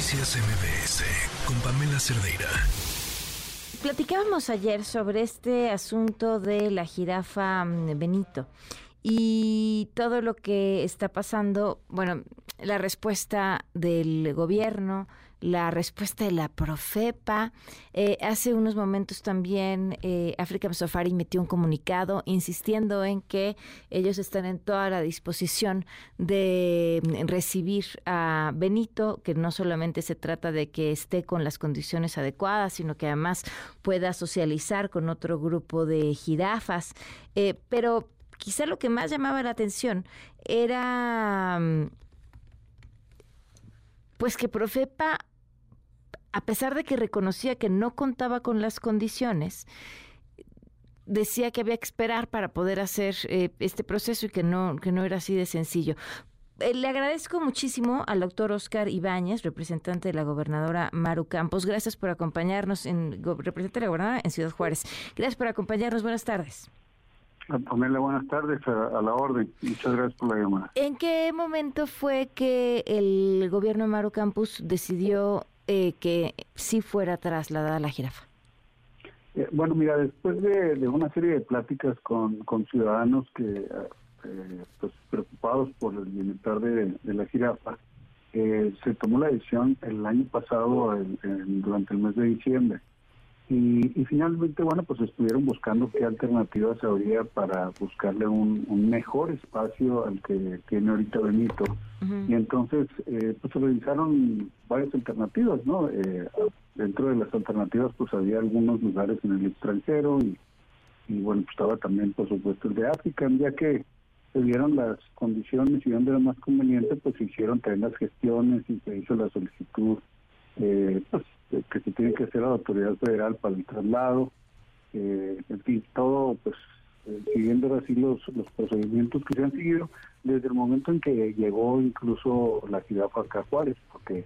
Noticias MBS con Pamela Cerdeira. Platicábamos ayer sobre este asunto de la jirafa mm, Benito y todo lo que está pasando, bueno, la respuesta del gobierno, la respuesta de la Profepa. Eh, hace unos momentos también eh, African Safari metió un comunicado insistiendo en que ellos están en toda la disposición de mm, recibir a Benito, que no solamente se trata de que esté con las condiciones adecuadas, sino que además pueda socializar con otro grupo de jirafas. Eh, pero quizá lo que más llamaba la atención era mm, pues que Profepa a pesar de que reconocía que no contaba con las condiciones, decía que había que esperar para poder hacer eh, este proceso y que no, que no era así de sencillo. Eh, le agradezco muchísimo al doctor Oscar Ibáñez, representante de la gobernadora Maru Campos. Gracias por acompañarnos, en, representante de la gobernadora en Ciudad Juárez. Gracias por acompañarnos. Buenas tardes. Ponerle buenas tardes a, la orden. Muchas gracias por la llamada. ¿En qué momento fue que el gobierno de Maru Campos decidió eh, que sí fuera trasladada la jirafa? Eh, bueno, mira, después de, una serie de pláticas con, con ciudadanos que eh, pues preocupados por el bienestar de, la jirafa, se tomó la decisión el año pasado, durante el mes de diciembre, y, finalmente, bueno, pues estuvieron buscando qué alternativas habría para buscarle un, mejor espacio al que tiene ahorita Benito. Y entonces, eh, pues se revisaron varias alternativas, ¿no? Eh, dentro de las alternativas, pues había algunos lugares en el extranjero y, y bueno, pues estaba también, por supuesto, el de África, ya que se vieron las condiciones y donde era más conveniente, pues se hicieron también las gestiones y se hizo la solicitud eh, pues, que se tiene que hacer a la autoridad federal para el traslado, eh, en fin, todo pues eh, siguiendo así los, los procedimientos que se han seguido desde el momento en que llegó incluso la ciudad a Juárez, porque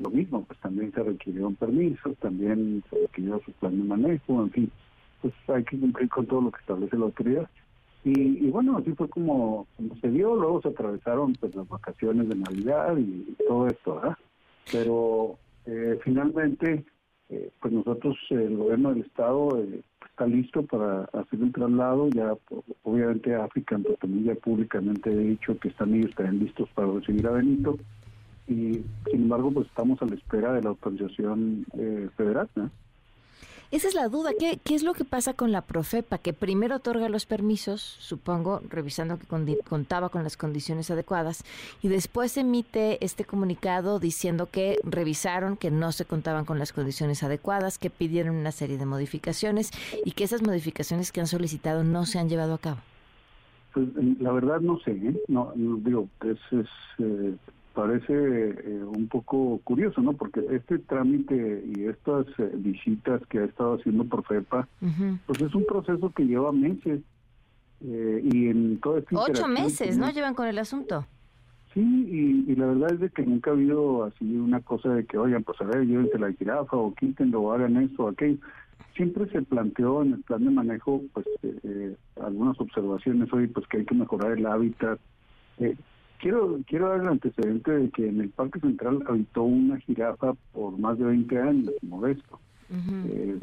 lo mismo, pues también se requirieron permisos, también se requirió su plan de manejo, en fin, pues hay que cumplir con todo lo que establece la autoridad. Y, bueno, así fue como, se dio, luego se atravesaron pues las vacaciones de Navidad y todo esto, ¿verdad? Pero eh, finalmente, eh, pues nosotros, el gobierno del Estado eh, está listo para hacer el traslado. Ya, obviamente, África, también ya públicamente he dicho que están listos para recibir a Benito. Y, sin embargo, pues estamos a la espera de la autorización federal. ¿no? Esa es la duda. ¿Qué, ¿Qué es lo que pasa con la Profepa? Que primero otorga los permisos, supongo, revisando que contaba con las condiciones adecuadas, y después emite este comunicado diciendo que revisaron que no se contaban con las condiciones adecuadas, que pidieron una serie de modificaciones y que esas modificaciones que han solicitado no se han llevado a cabo. Pues la verdad no sé, ¿eh? no, digo, es, es eh, parece eh, un poco curioso, ¿no? Porque este trámite y estas eh, visitas que ha estado haciendo por FEPA, pues es un proceso que lleva meses. Eh, y en todo este Ocho meses, ¿no? Llevan con el asunto. Sí, y, la verdad es de que nunca ha habido así una cosa de que, oigan, pues a ver, llévense la jirafa o quítenlo o hagan esto o aquello. Siempre se planteó en el plan de manejo, pues, algunas observaciones, hoy pues que hay que mejorar el hábitat. Eh, Quiero, quiero dar el antecedente de que en el Parque Central habitó una jirafa por más de 20 años, modesto. Eh,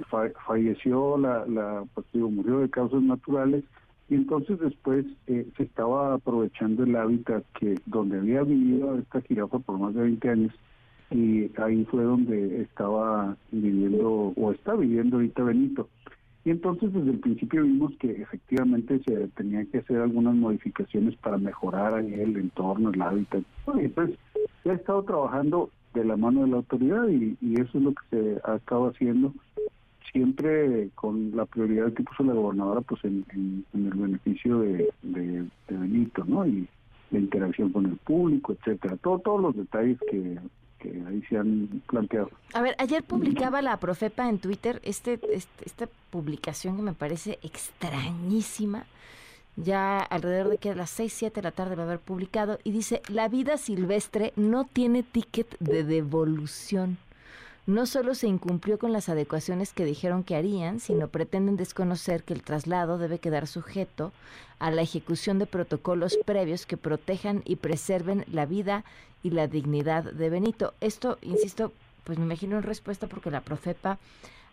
falleció, la, la pues, murió de causas naturales y entonces después eh, se estaba aprovechando el hábitat que donde había vivido esta jirafa por más de 20 años y ahí fue donde estaba viviendo o está viviendo ahorita Benito. Y entonces desde el principio vimos que efectivamente se tenían que hacer algunas modificaciones para mejorar el entorno, el hábitat. Y pues se ha estado trabajando de la mano de la autoridad y, eso es lo que se ha estado haciendo siempre con la prioridad que puso la gobernadora pues en, el beneficio de, de, Benito, ¿no? Y la interacción con el público, etcétera. Todo, todos los detalles que que ahí se han planteado. A ver, ayer publicaba la Profepa en Twitter este, este, esta publicación que me parece extrañísima, ya alrededor de que a las 6, 7 de la tarde va a haber publicado, y dice, la vida silvestre no tiene ticket de devolución. No solo se incumplió con las adecuaciones que dijeron que harían, sino pretenden desconocer que el traslado debe quedar sujeto a la ejecución de protocolos previos que protejan y preserven la vida y la dignidad de Benito. Esto, insisto, pues me imagino en respuesta porque la Profepa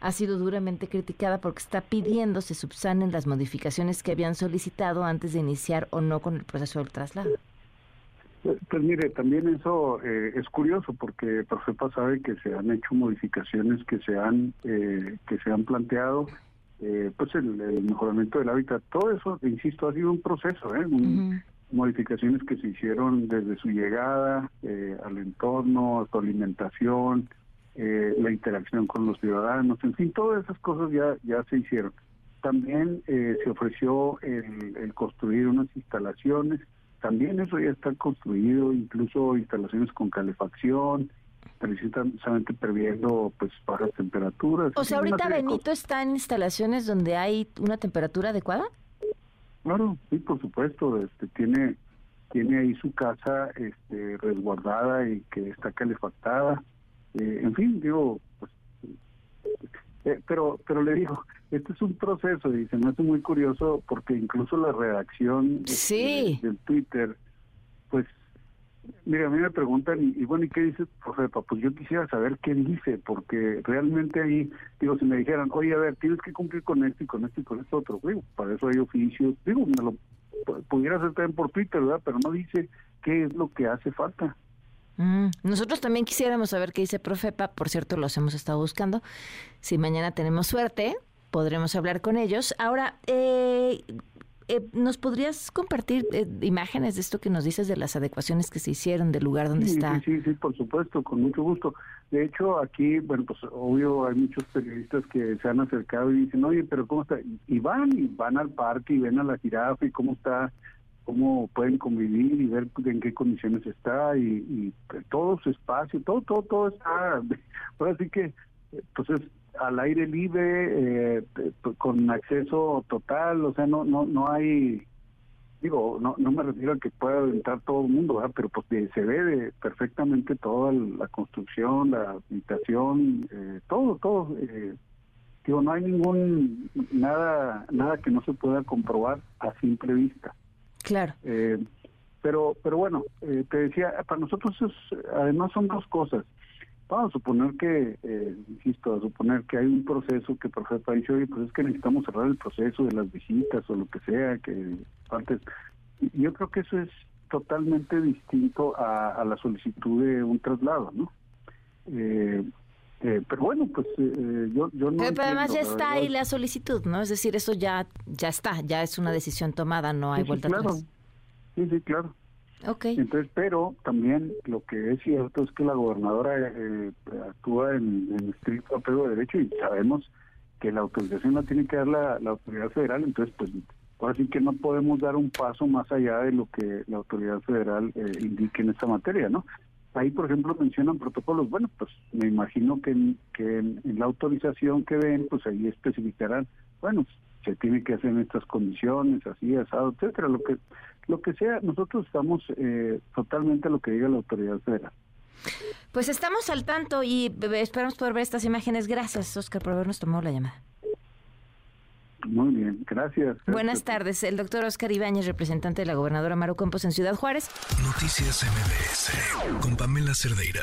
ha sido duramente criticada porque está pidiendo se subsanen las modificaciones que habían solicitado antes de iniciar o no con el proceso del traslado. Pues, pues mire, también eso eh, es curioso porque Profepa sabe que se han hecho modificaciones que se han eh, que se han planteado, eh, pues el, mejoramiento del hábitat, todo eso, insisto, ha sido un proceso, ¿eh? modificaciones que se hicieron desde su llegada al entorno, a su alimentación, la interacción con los ciudadanos, en fin, todas esas cosas ya ya se hicieron. También se ofreció el construir unas instalaciones también eso ya está construido, incluso instalaciones con calefacción, precisamente previendo pues bajas temperaturas. O sea, ahorita Benito está en instalaciones donde hay una temperatura adecuada. Claro, sí, por supuesto, este tiene tiene ahí su casa este resguardada y que está calefactada. Eh, en fin, digo, pues eh, pero pero le digo, este es un proceso y se me hace muy curioso porque incluso la redacción sí. del Twitter, pues, mira, a mí me preguntan, y, bueno, ¿y qué dice Profeta? Pues yo quisiera saber qué dice, porque realmente ahí, digo, si me dijeran, oye, a ver, tienes que cumplir con esto y con esto y con esto otro, digo, para eso hay oficios, digo, me lo pudiera hacer también por Twitter, ¿verdad? Pero no dice qué es lo que hace falta. Mm, nosotros también quisiéramos saber qué dice Profepa, por cierto, los hemos estado buscando. Si mañana tenemos suerte, podremos hablar con ellos. Ahora, eh, eh, ¿nos podrías compartir eh, imágenes de esto que nos dices de las adecuaciones que se hicieron del lugar donde está? Sí, sí, por supuesto, con mucho gusto. De hecho, aquí, bueno, pues obvio hay muchos periodistas que se han acercado y dicen, oye, pero ¿cómo está? Y van, y van al parque y ven a la jirafa y cómo está cómo pueden convivir y ver en qué condiciones está y, todo su espacio, todo, todo, todo está, pues así que, entonces, al aire libre, eh, con acceso total, o sea, no, no, no hay, digo, no, no me refiero a que pueda entrar todo el mundo, pero pues se ve perfectamente toda la construcción, la habitación, eh, todo, todo. Eh, digo, no hay ningún, nada, nada que no se pueda comprobar a simple vista. Claro. Eh, pero, pero bueno, eh, te decía, para nosotros es, además son dos cosas. Vamos a suponer que, eh, insisto, a suponer que hay un proceso que ha dicho, oye, pues es que necesitamos cerrar el proceso de las visitas o lo que sea, que antes. Yo creo que eso es totalmente distinto a, la solicitud de un traslado, ¿no? Eh, eh, pero bueno, pues eh, yo, yo no. Pero, además ya está ahí la solicitud, ¿no? Es decir, eso ya ya está, ya es una decisión tomada, no hay vuelta claro. atrás. Sí, sí, claro. Okay. Entonces, pero también lo que es cierto es que la gobernadora eh, actúa en, en estricto apego de derecho y sabemos que la autorización la tiene que dar la, la autoridad federal, entonces pues ahora sí que no podemos dar un paso más allá de lo que la autoridad federal indique en esta materia, ¿no? Ahí, por ejemplo, mencionan protocolos. Bueno, pues me imagino que, en, que en, la autorización que ven, pues ahí especificarán, bueno, se tiene que hacer en estas condiciones, así, asado, etcétera, lo que lo que sea. Nosotros estamos eh, totalmente a lo que diga la autoridad federal. Pues estamos al tanto y esperamos poder ver estas imágenes. Gracias, Oscar, por habernos tomado la llamada. Muy bien, gracias, Buenas tardes, el doctor Oscar Ibáñez, representante de la gobernadora Maru Campos en Ciudad Juárez. Noticias MBS con Pamela Cerdeira.